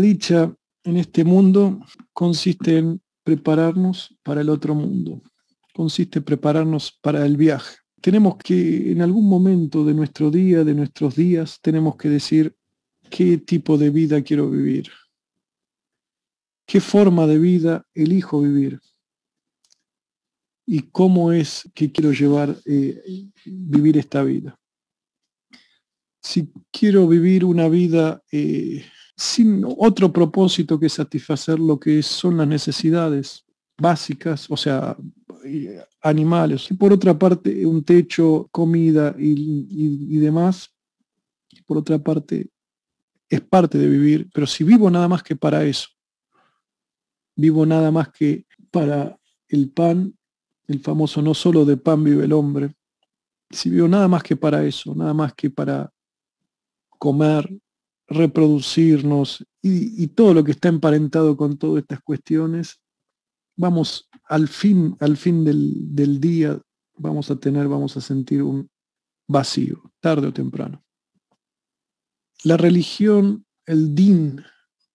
Dicha en este mundo consiste en prepararnos para el otro mundo, consiste en prepararnos para el viaje. Tenemos que, en algún momento de nuestro día, de nuestros días, tenemos que decir qué tipo de vida quiero vivir, qué forma de vida elijo vivir y cómo es que quiero llevar, eh, vivir esta vida. Si quiero vivir una vida eh, sin otro propósito que satisfacer lo que son las necesidades básicas, o sea, animales, y por otra parte un techo, comida y, demás, por otra parte es parte de vivir, pero si vivo nada más que para eso, vivo nada más que para el pan, el famoso no solo de pan vive el hombre, si vivo nada más que para eso, nada más que para comer, reproducirnos y, todo lo que está emparentado con todas estas cuestiones, vamos al fin, al fin del, día, vamos a tener, vamos a sentir un vacío, tarde o temprano. La religión, el din,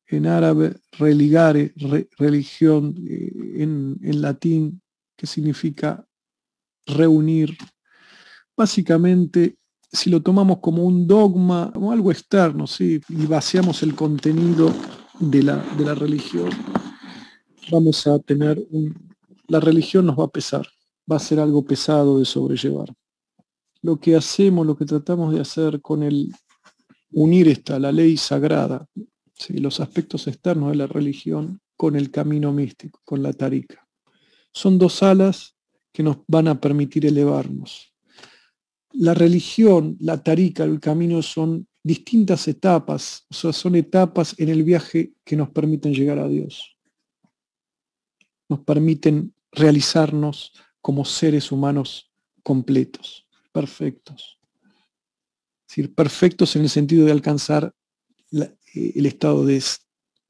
en árabe, religare, religión, eh, en, en latín, que significa reunir, básicamente si lo tomamos como un dogma o algo externo, ¿sí? y vaciamos el contenido de la, de la religión, vamos a tener un... La religión nos va a pesar, va a ser algo pesado de sobrellevar. Lo que hacemos, lo que tratamos de hacer con el unir esta, la ley sagrada, ¿sí? los aspectos externos de la religión, con el camino místico, con la tarika. Son dos alas que nos van a permitir elevarnos la religión, la tarika, el camino son distintas etapas, o sea, son etapas en el viaje que nos permiten llegar a Dios. Nos permiten realizarnos como seres humanos completos, perfectos. Es decir, perfectos en el sentido de alcanzar el estado de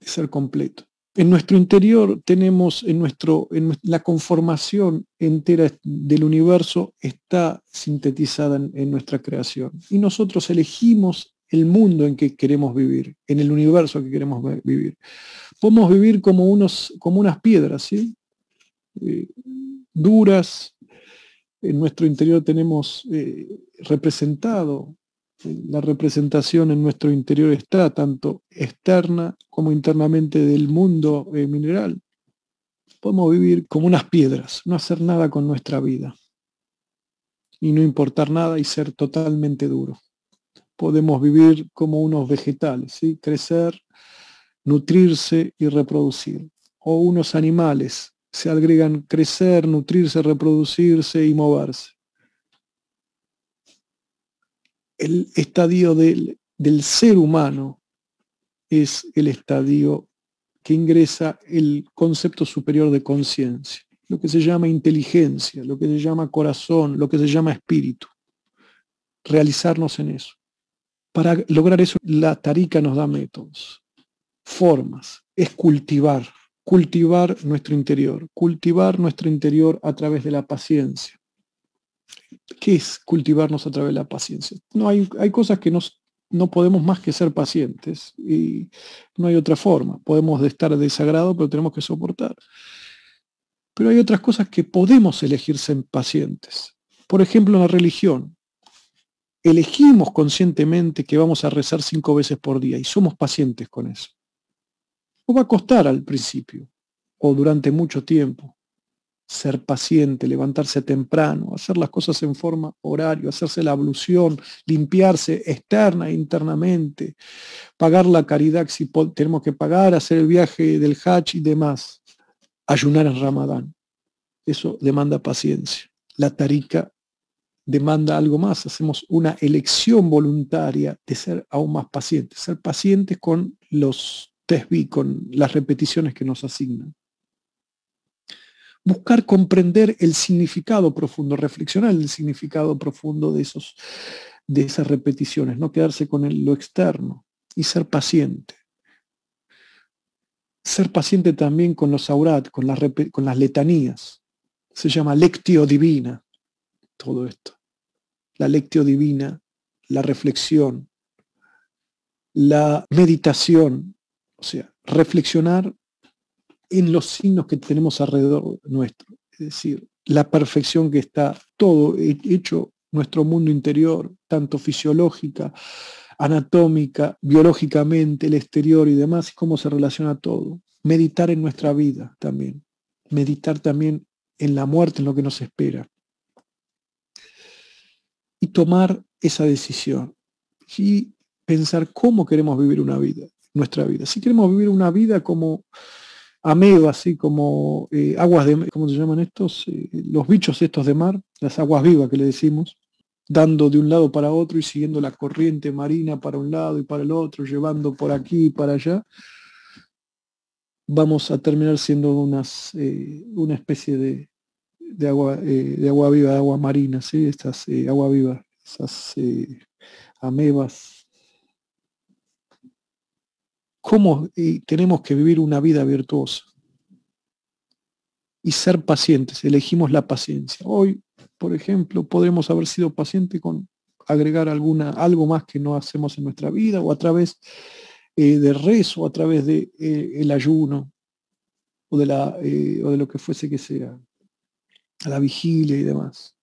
ser completo. En nuestro interior tenemos, en, nuestro, en la conformación entera del universo está sintetizada en, nuestra creación. Y nosotros elegimos el mundo en que queremos vivir, en el universo que queremos vivir. Podemos vivir como, unos, como unas piedras, ¿sí? Eh, duras. En nuestro interior tenemos eh, representado la representación en nuestro interior está tanto externa como internamente del mundo eh, mineral. Podemos vivir como unas piedras, no hacer nada con nuestra vida y no importar nada y ser totalmente duro. Podemos vivir como unos vegetales, ¿sí? crecer, nutrirse y reproducir. O unos animales, se agregan crecer, nutrirse, reproducirse y moverse el estadio del, ser humano es el estadio que ingresa el concepto superior de conciencia, lo que se llama inteligencia, lo que se llama corazón, lo que se llama espíritu. Realizarnos en eso. Para lograr eso, la tarica nos da métodos, formas, es cultivar, cultivar nuestro interior, cultivar nuestro interior a través de la paciencia, ¿Qué es cultivarnos a través de la paciencia? No, hay, hay cosas que nos, no podemos más que ser pacientes y no hay otra forma. Podemos estar desagrado, pero tenemos que soportar. Pero hay otras cosas que podemos elegir ser pacientes. Por ejemplo, la religión. Elegimos conscientemente que vamos a rezar cinco veces por día y somos pacientes con eso. O va a costar al principio o durante mucho tiempo, ser paciente, levantarse temprano, hacer las cosas en forma horario, hacerse la ablución, limpiarse externa e internamente, pagar la caridad si tenemos que pagar, hacer el viaje del Hajj y demás, ayunar en Ramadán. Eso demanda paciencia. La tarika demanda algo más, hacemos una elección voluntaria de ser aún más pacientes, ser pacientes con los tesbí, con las repeticiones que nos asignan buscar comprender el significado profundo, reflexionar el significado profundo de, esos, de esas repeticiones, no quedarse con lo externo y ser paciente. Ser paciente también con los aurat, con las, con las letanías. Se llama lectio divina, todo esto. La lectio divina, la reflexión, la meditación, O sea, reflexionar en los signos que tenemos alrededor nuestro. Es decir, la perfección que está todo hecho nuestro mundo interior, tanto fisiológica, anatómica, biológicamente, el exterior y demás, y cómo se relaciona todo. Meditar en nuestra vida también. Meditar también en la muerte, en lo que nos espera. Y tomar esa decisión. Y pensar cómo queremos vivir una vida, nuestra vida. Si queremos vivir una vida como ameba, así como eh, aguas de, ¿cómo se llaman estos? Eh, los bichos estos de mar, las aguas vivas que le decimos, dando de un lado para otro y siguiendo la corriente marina para un lado y para el otro, llevando por aquí y para allá, vamos a terminar siendo unas, eh, una especie de, de agua, de agua viva, de agua marina, ¿sí? estas agua viva, esas amebas cómo tenemos que vivir una vida virtuosa y ser pacientes. Elegimos la paciencia. Hoy, por ejemplo, podremos haber sido pacientes con agregar alguna, algo más que no hacemos en nuestra vida o a través eh, de rezo, a través de eh, ayuno o de, la, eh, o de lo que fuese que sea, a la vigilia y demás.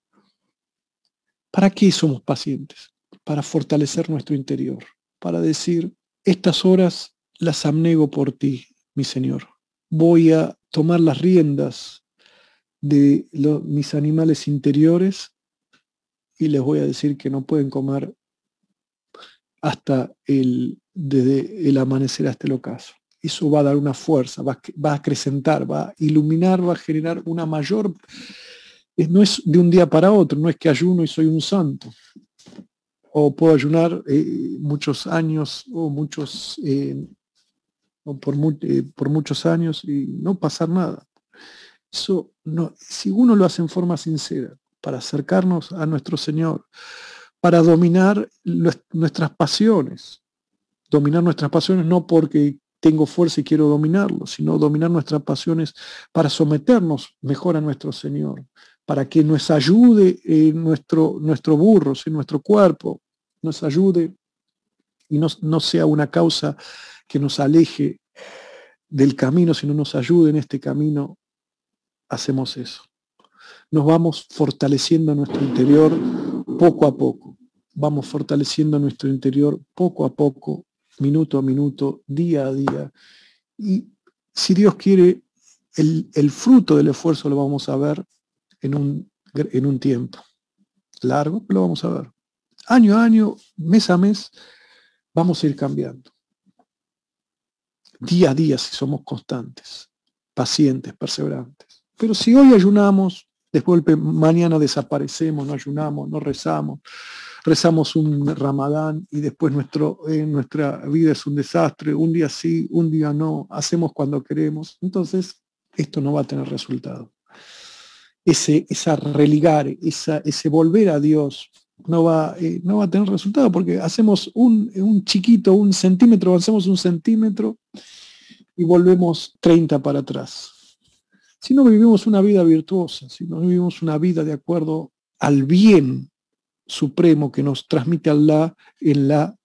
¿Para qué somos pacientes? Para fortalecer nuestro interior, para decir, estas horas las abnego por ti, mi Señor. Voy a tomar las riendas de mis animales interiores y les voy a decir que no pueden comer hasta el, desde el amanecer hasta el ocaso. Eso va a dar una fuerza, va, va, a acrecentar, va a iluminar, va a generar una mayor... No es de un día para otro, no es que ayuno y soy un santo. O puedo ayunar eh, muchos años o muchos eh, por, eh, por muchos años y no pasar nada. Eso no, si uno lo hace en forma sincera, para acercarnos a nuestro Señor, para dominar nuestras pasiones, dominar nuestras pasiones no porque tengo fuerza y quiero dominarlo, sino dominar nuestras pasiones para someternos mejor a nuestro Señor, para que nos ayude en nuestro, nuestro burro, en nuestro cuerpo, nos ayude y no, no sea una causa que nos aleje del camino, sino nos ayude en este camino, hacemos eso. Nos vamos fortaleciendo nuestro interior poco a poco. Vamos fortaleciendo nuestro interior poco a poco, minuto a minuto, día a día. Y si Dios quiere, el, el fruto del esfuerzo lo vamos a ver en un, en un tiempo largo, lo vamos a ver. Año a año, mes a mes, vamos a ir cambiando día a día si somos constantes, pacientes, perseverantes. Pero si hoy ayunamos, después mañana desaparecemos, no ayunamos, no rezamos, rezamos un ramadán y después nuestro, nuestra vida es un desastre, un día sí, un día no, hacemos cuando queremos, entonces esto no va a tener resultado. Ese, esa religar, esa, ese volver a Dios, no va, eh, no va a tener resultado porque hacemos un, un chiquito, un centímetro, hacemos un centímetro y volvemos 30 para atrás. Si no vivimos una vida virtuosa, si no vivimos una vida de acuerdo al bien supremo que nos transmite Allah en la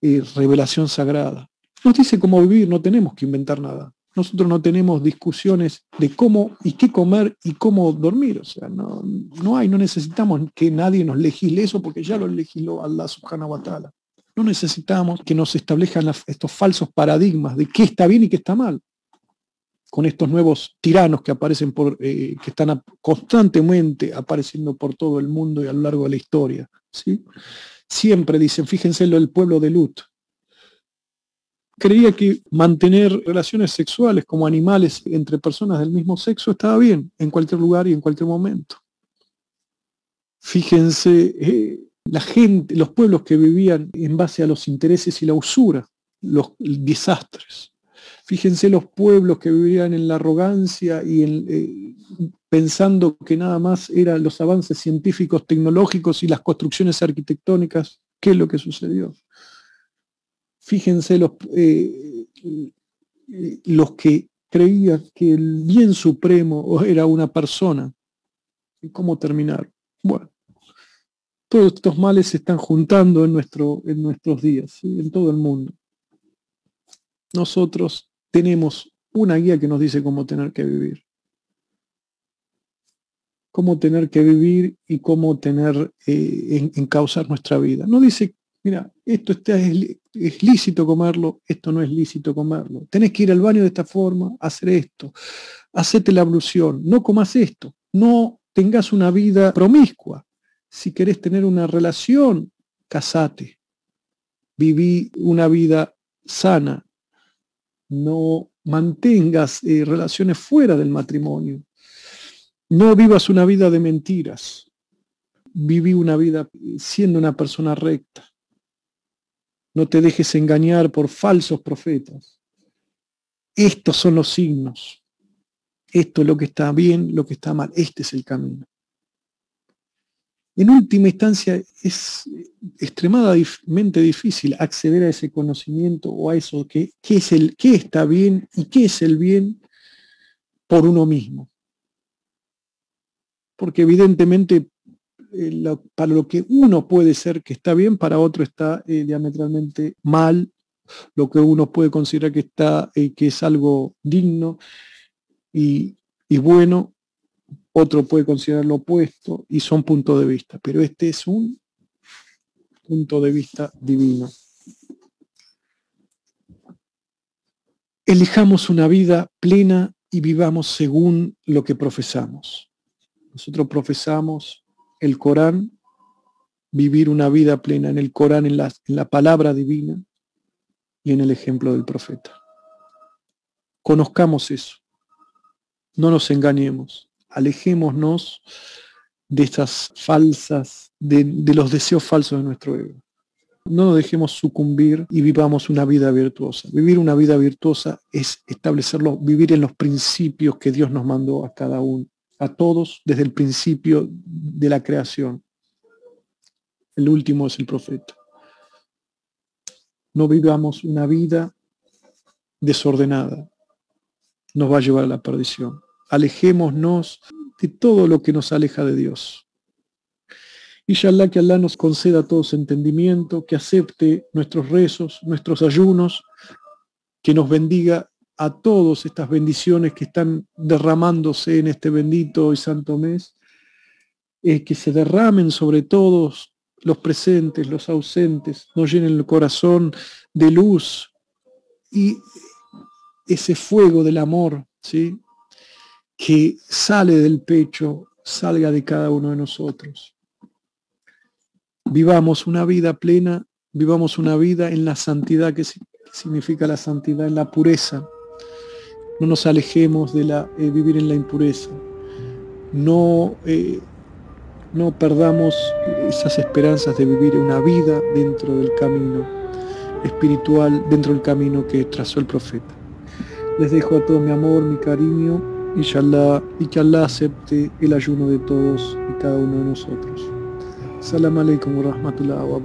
eh, revelación sagrada. Nos dice cómo vivir, no tenemos que inventar nada. Nosotros no tenemos discusiones de cómo y qué comer y cómo dormir. O sea, no, no hay, no necesitamos que nadie nos legisle eso porque ya lo legisló Allah subhanahu wa ta'ala. No necesitamos que nos establezcan estos falsos paradigmas de qué está bien y qué está mal. Con estos nuevos tiranos que aparecen por, eh, que están constantemente apareciendo por todo el mundo y a lo largo de la historia. ¿sí? Siempre dicen, fíjense lo del pueblo de Lut, creía que mantener relaciones sexuales como animales entre personas del mismo sexo estaba bien en cualquier lugar y en cualquier momento. Fíjense, eh, la gente, los pueblos que vivían en base a los intereses y la usura, los desastres. Fíjense los pueblos que vivían en la arrogancia y eh, pensando que nada más eran los avances científicos, tecnológicos y las construcciones arquitectónicas. ¿Qué es lo que sucedió? Fíjense los, eh, los que creían que el bien supremo era una persona. ¿Y cómo terminar? Bueno, todos estos males se están juntando en, nuestro, en nuestros días, en todo el mundo. nosotros tenemos una guía que nos dice cómo tener que vivir. Cómo tener que vivir y cómo tener eh, en, causar nuestra vida. No dice, mira, esto está, es, es, lícito comerlo, esto no es lícito comerlo. Tenés que ir al baño de esta forma, hacer esto, hacete la ablución, no comas esto, no tengas una vida promiscua. Si querés tener una relación, casate. Viví una vida sana, no mantengas eh, relaciones fuera del matrimonio, no vivas una vida de mentiras, viví una vida siendo una persona recta, no te dejes engañar por falsos profetas. Estos son los signos, esto es lo que está bien, lo que está mal, este es el camino en última instancia es extremadamente difícil acceder a ese conocimiento o a eso que, es el qué está bien y qué es el bien por uno mismo. Porque evidentemente eh, para lo que uno puede ser que está bien, para otro está eh, diametralmente mal, lo que uno puede considerar que está, eh, que es algo digno y, y bueno, otro puede considerar lo opuesto y son puntos de vista, pero este es un punto de vista divino. Elijamos una vida plena y vivamos según lo que profesamos. Nosotros profesamos el Corán, vivir una vida plena en el Corán, en la, en la palabra divina y en el ejemplo del profeta. Conozcamos eso. No nos engañemos alejémonos de estas falsas, de, los deseos falsos de nuestro ego. No nos dejemos sucumbir y vivamos una vida virtuosa. Vivir una vida virtuosa es establecerlo, vivir en los principios que Dios nos mandó a cada uno, a todos desde el principio de la creación. El último es el profeta. No vivamos una vida desordenada. Nos va a llevar a la perdición alejémonos de todo lo que nos aleja de Dios. Y Allah que Allah nos conceda todos entendimiento, que acepte nuestros rezos, nuestros ayunos, que nos bendiga a todos estas bendiciones que están derramándose en este bendito y santo mes, eh, que se derramen sobre todos los presentes, los ausentes, nos llenen el corazón de luz y ese fuego del amor, ¿sí? que sale del pecho salga de cada uno de nosotros. Vivamos una vida plena, vivamos una vida en la santidad, que significa la santidad, en la pureza. No nos alejemos de la, eh, vivir en la impureza. No, eh, no perdamos esas esperanzas de vivir una vida dentro del camino espiritual, dentro del camino que trazó el profeta. Les dejo a todo mi amor, mi cariño Inshallah, y que Allah acepte el ayuno de todos y cada uno de nosotros. Salam alaikum wa rahmatullahi wa.